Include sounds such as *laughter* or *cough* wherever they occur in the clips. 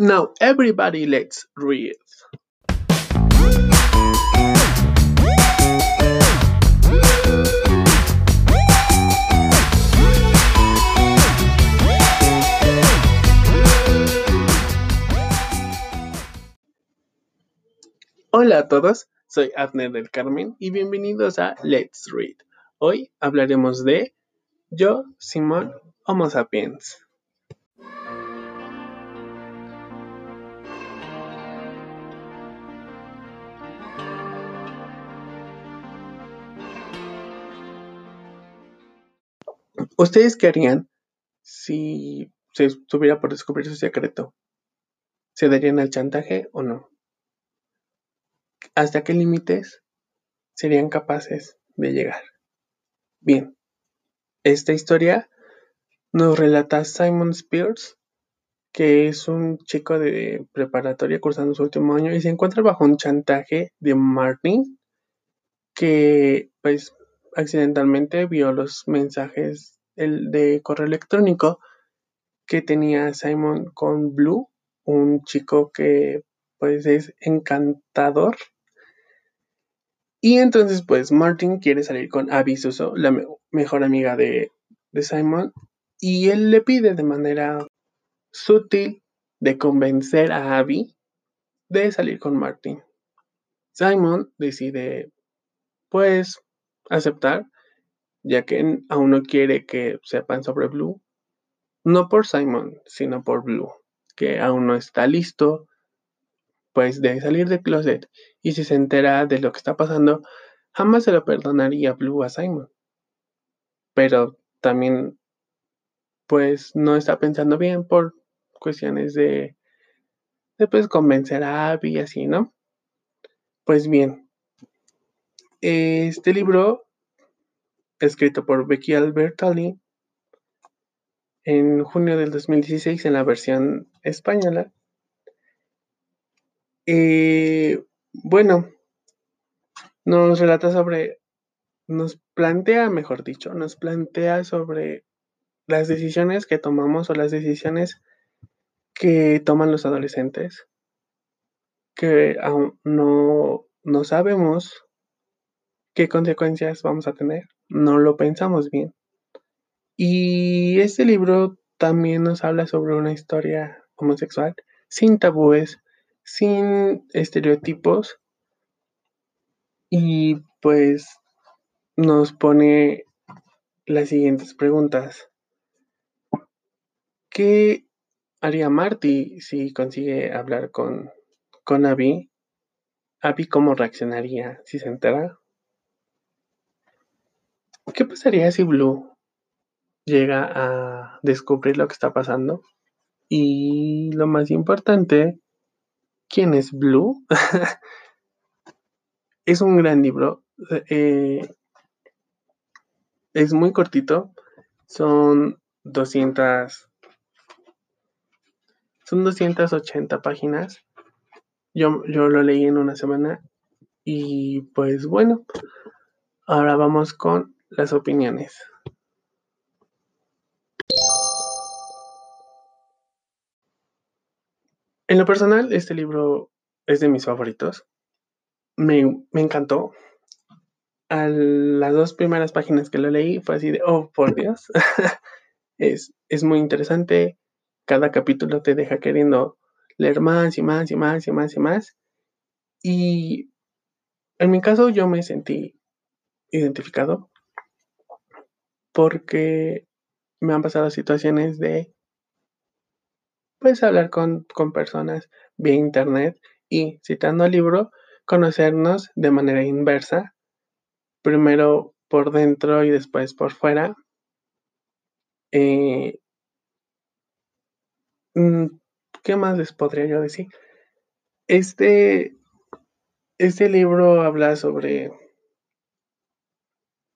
Now everybody let's read. Hola a todos, soy Abner del Carmen y bienvenidos a Let's Read. Hoy hablaremos de Yo, Simón, Homo sapiens. ¿Ustedes qué harían si se estuviera por descubrir su secreto? ¿Se darían al chantaje o no? ¿Hasta qué límites serían capaces de llegar? Bien, esta historia nos relata Simon Spears, que es un chico de preparatoria cursando su último año y se encuentra bajo un chantaje de Martin, que pues accidentalmente vio los mensajes el de correo electrónico que tenía Simon con Blue, un chico que pues es encantador. Y entonces pues Martin quiere salir con Abby Suso, la mejor amiga de, de Simon, y él le pide de manera sutil de convencer a Abby de salir con Martin. Simon decide pues aceptar ya que aún no quiere que sepan sobre Blue, no por Simon, sino por Blue, que aún no está listo, pues de salir del closet, y si se entera de lo que está pasando, jamás se lo perdonaría Blue a Simon. Pero también, pues no está pensando bien por cuestiones de, de pues convencer a Abby y así, ¿no? Pues bien, este libro escrito por Becky Albertalli en junio del 2016 en la versión española. Y bueno, nos relata sobre, nos plantea, mejor dicho, nos plantea sobre las decisiones que tomamos o las decisiones que toman los adolescentes, que aún no, no sabemos qué consecuencias vamos a tener no lo pensamos bien. Y este libro también nos habla sobre una historia homosexual sin tabúes, sin estereotipos y pues nos pone las siguientes preguntas. ¿Qué haría Marty si consigue hablar con, con Abby? ¿Abby cómo reaccionaría si se entera? ¿Qué pasaría si Blue llega a descubrir lo que está pasando? Y lo más importante, ¿quién es Blue? *laughs* es un gran libro. Eh, es muy cortito. Son 200. Son 280 páginas. Yo, yo lo leí en una semana. Y pues bueno, ahora vamos con las opiniones. En lo personal, este libro es de mis favoritos. Me, encantó. A las dos primeras páginas que lo leí fue así de, oh, por Dios. *laughs* es, es muy interesante. Cada capítulo te deja queriendo leer más y más y más y más y más. Y en mi caso yo me sentí identificado porque me han pasado situaciones de, pues, hablar con, personas vía internet y, citando el libro, conocernos de manera inversa, primero por dentro y después por fuera. Eh, mm, ¿Qué más les podría yo decir? Este, este libro habla sobre,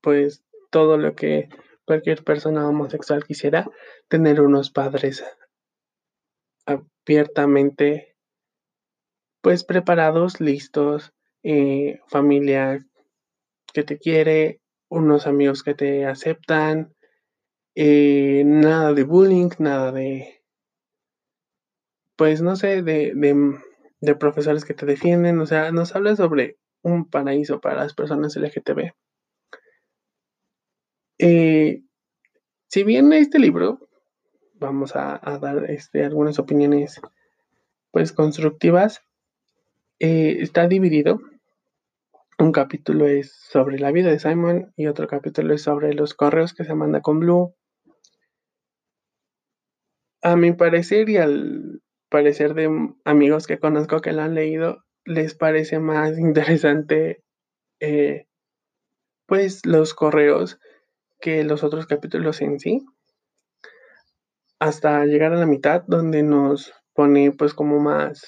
pues, todo lo que cualquier persona homosexual quisiera tener unos padres abiertamente pues preparados, listos, eh, familia que te quiere, unos amigos que te aceptan, eh, nada de bullying, nada de pues no sé, de, de, profesores que te defienden, o sea, nos habla sobre un paraíso para las personas LGTB. Eh, si bien este libro, vamos a, dar este, algunas opiniones pues constructivas, eh, está dividido. Un capítulo es sobre la vida de Simon y otro capítulo es sobre los correos que se manda con Blue. A mi parecer y al parecer de amigos que conozco que lo han leído, les parece más *laughs* interesante eh, pues los correos que los otros capítulos en sí. Hasta llegar a la mitad donde nos pone pues como más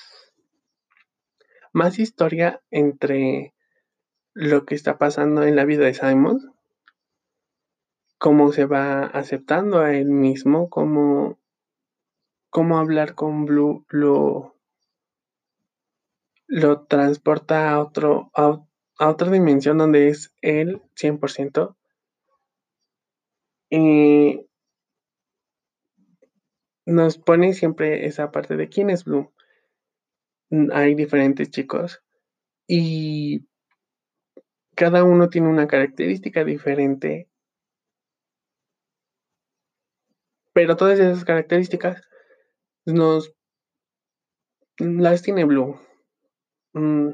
más historia entre lo que está pasando en la vida de Simon, cómo se va aceptando a él mismo, cómo, cómo hablar con Blue lo, lo transporta a, otro, a, otra dimensión donde es él 100%. Y nos pone siempre esa parte de quién es Blue hay diferentes chicos y cada uno tiene una característica diferente. Pero todas esas características nos las tiene Blue. Mm,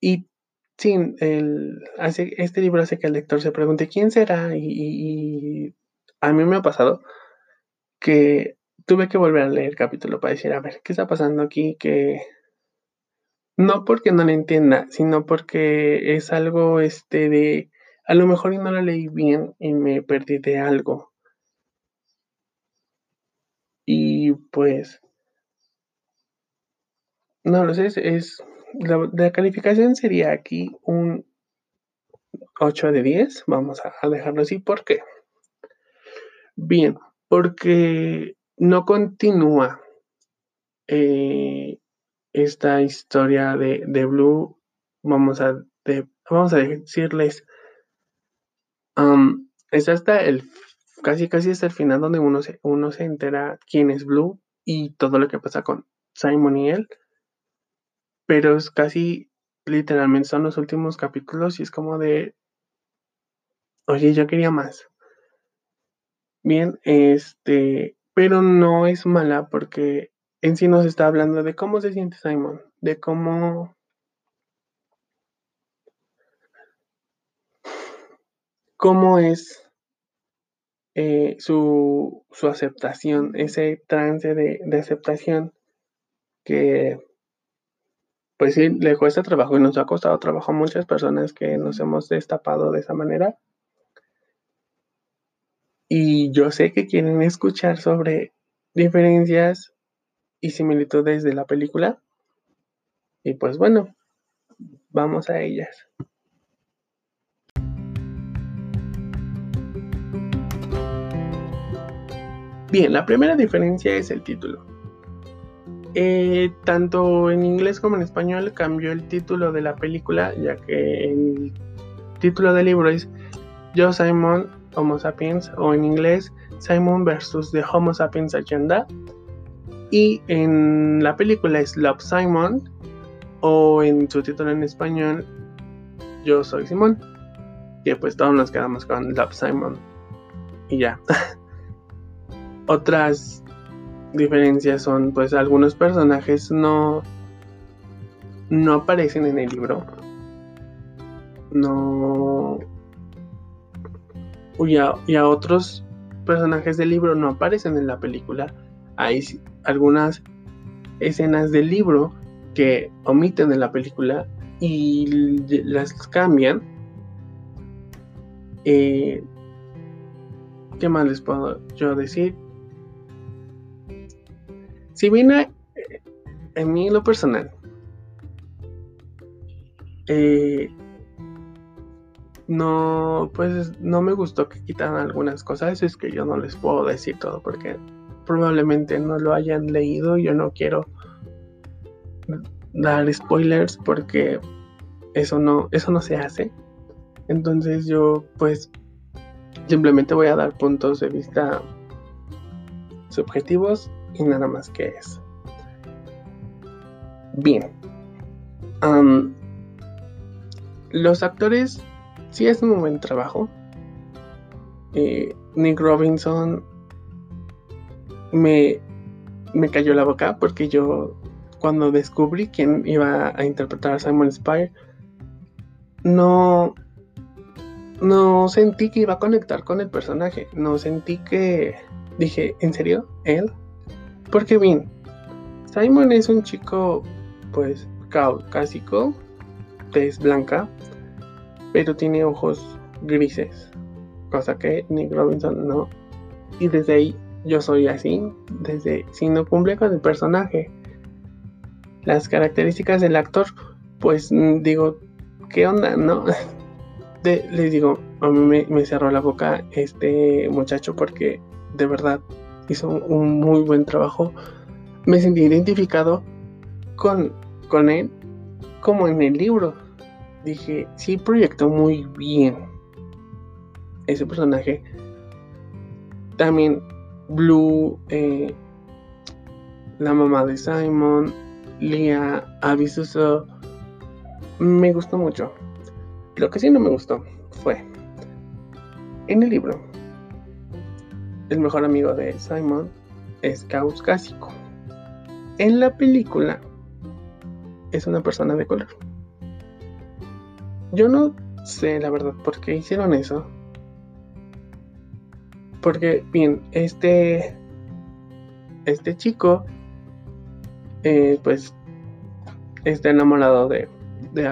y sí, el, hace, este libro hace que el lector se pregunte quién será. Y, a mí me ha pasado que tuve que volver a leer el capítulo para decir, a ver, ¿qué está pasando aquí? Que no porque no lo entienda, sino porque es algo este de, a lo mejor no lo leí bien y me perdí de algo. Y pues, no lo sé, es, la, calificación sería aquí un 8 de 10, vamos a, dejarlo así, ¿por qué? Bien, porque no continúa eh, esta historia de, Blue. Vamos a, vamos a decirles. es hasta el casi casi hasta el final donde uno se, uno se entera quién es Blue y todo lo que pasa con Simon y él. Pero es casi literalmente son los últimos capítulos y es como de. Oye, yo quería más. Bien, este pero no es mala porque en sí nos está hablando de cómo se siente Simon, de cómo cómo es eh, su, aceptación, ese trance de, aceptación que pues sí, le cuesta trabajo y nos ha costado trabajo a muchas personas que nos hemos destapado de esa manera. Y yo sé que quieren escuchar sobre diferencias y similitudes de la película. Y pues bueno, vamos a ellas. Bien, la primera diferencia es el título. Eh, tanto en inglés como en español cambió el título de la película, ya que el título del libro es Joe Simon Homo sapiens o en inglés Simon versus the Homo sapiens Agenda. Y en la película es Love Simon o en su título en español Yo soy Simón. Que pues todos nos quedamos con Love Simon. Y ya. *laughs* Otras diferencias son pues algunos personajes no no aparecen en el libro. No y a, otros personajes del libro no aparecen en la película. Hay algunas escenas del libro que omiten en la película y las cambian. Eh, ¿Qué más les puedo yo decir? Si viene en mí lo personal, eh, no, pues no me gustó que quitaran algunas cosas, es que yo no les puedo decir todo porque probablemente no lo hayan leído, yo no quiero dar spoilers porque eso no, eso no se hace. Entonces yo pues simplemente voy a dar puntos de vista subjetivos y nada más que eso. Bien. los actores sí hacen un buen trabajo. Eh, Nick Robinson me, me cayó la boca porque yo cuando descubrí quién iba a interpretar a Simon Spire no no sentí que iba a conectar con el personaje, no sentí que dije, ¿en serio? ¿Él? Porque bien, Simon es un chico pues caucásico, tez blanca, pero tiene ojos grises, cosa que Nick Robinson no. Y desde ahí yo soy así, desde si no cumple con el personaje. Las características del actor, pues digo, ¿qué onda? No, *laughs* les digo, a mí me, cerró la boca este muchacho porque de verdad hizo un, muy buen trabajo. Me sentí identificado con, con él como en el libro. Dije, sí proyectó muy bien ese personaje. También Blue, eh, la mamá de Simon, Lia, Abisuso, me gustó mucho. Lo que sí no me gustó fue en el libro. El mejor amigo de Simon es caucásico. En la película es una persona de color. Yo no sé la verdad por qué hicieron eso. Porque, bien, este. Este chico. Eh, pues. Está enamorado de. De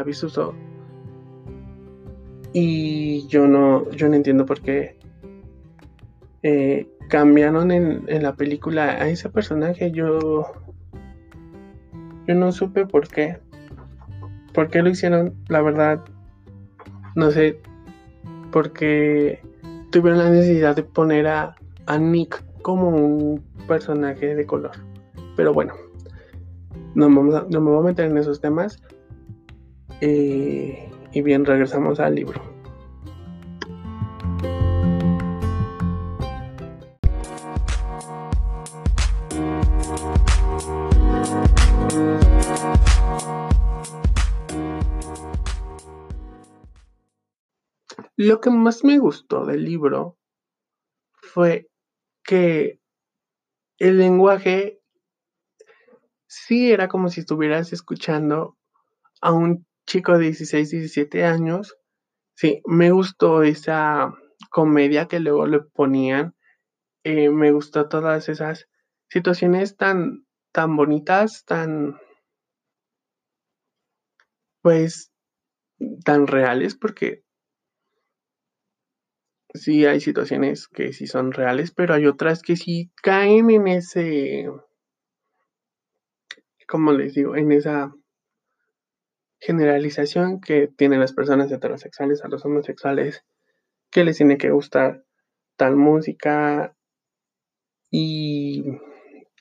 y yo no, yo no entiendo por qué eh, cambiaron en, la película a ese personaje. Yo, yo no supe por qué. ¿Por qué lo hicieron? La verdad, no sé. Porque tuvieron la necesidad de poner a, a Nick como un personaje de color. Pero bueno, no me, no me voy a meter en esos temas. Eh, y bien, regresamos al libro. Lo que más me gustó del libro fue que el lenguaje sí era como si estuvieras escuchando a un chico de 16, 17 años. Sí, me gustó esa comedia que luego le ponían. Eh, me gustó todas esas situaciones tan, tan bonitas, tan, pues, tan reales, porque sí hay situaciones que sí son reales, pero hay otras que sí caen en ese, como les digo, en esa generalización que tienen las personas heterosexuales a los homosexuales, que les tiene que gustar tal música y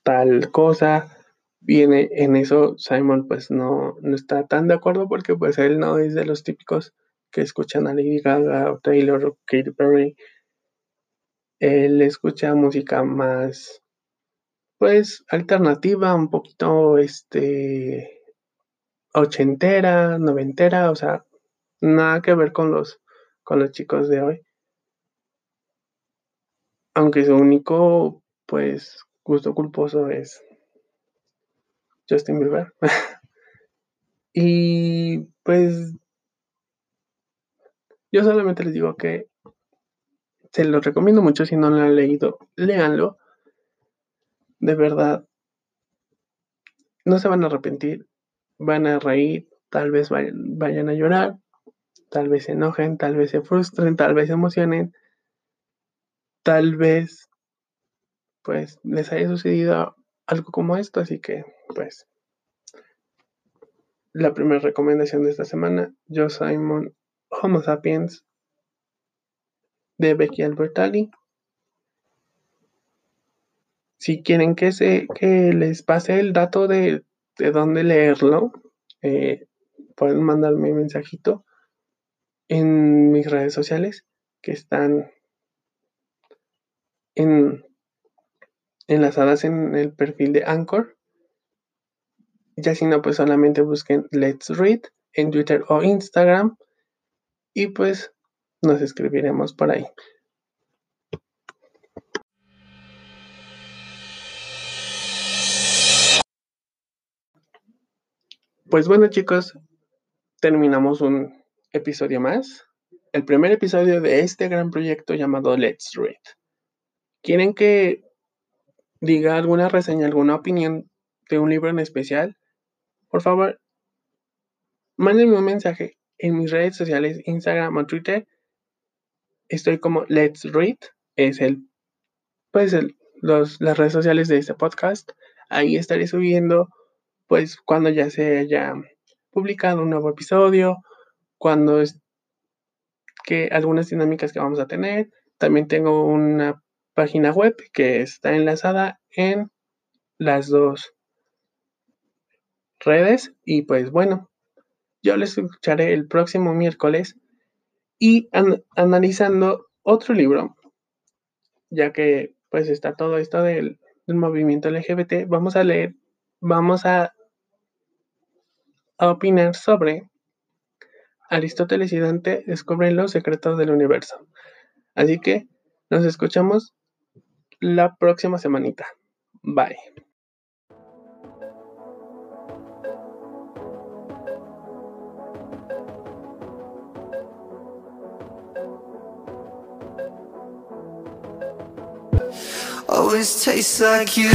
tal cosa. Viene en eso, Simon pues no, no está tan de acuerdo porque pues él no es de los típicos que escuchan a Lady Gaga o Taylor o Katy Perry. Él escucha música más pues alternativa, un poquito este ochentera, noventera, o sea, nada que ver con los, con los chicos de hoy. Aunque su único, pues, gusto culposo es Justin Bieber. *laughs* y pues, yo solamente les digo que se lo recomiendo mucho si no lo han leído, léanlo. De verdad, no se van a arrepentir van a reír, tal vez vayan, a llorar, tal vez se enojen, tal vez se frustren, tal vez se emocionen, tal vez pues les haya sucedido algo como esto, así que pues la primera recomendación de esta semana, Yo Simon Homo Sapiens de Becky Albertalli. Si quieren que, se, que les pase el dato de de dónde leerlo, eh, pueden mandarme un mensajito en mis redes sociales que están en, enlazadas en el perfil de Anchor. Ya si no, pues solamente busquen Let's Read en Twitter o Instagram. Y pues nos escribiremos por ahí. Pues bueno chicos, terminamos un episodio más. El primer episodio de este gran proyecto llamado Let's Read. ¿Quieren que diga alguna reseña, alguna opinión de un libro en especial? Por favor, mándenme un mensaje en mis redes sociales, Instagram o Twitter. Estoy como Let's Read. Es el, pues las redes sociales de este podcast. Ahí estaré subiendo pues cuando ya se haya publicado un nuevo episodio, cuando es que algunas dinámicas que vamos a tener. También tengo una página web que está enlazada en las dos redes y pues bueno, yo les escucharé el próximo miércoles y analizando otro libro, ya que pues está todo esto del, del movimiento LGBT, vamos a leer, vamos a a opinar sobre Aristóteles y Dante descubren los secretos del universo. Así que nos escuchamos la próxima semanita. Bye. Always tastes like you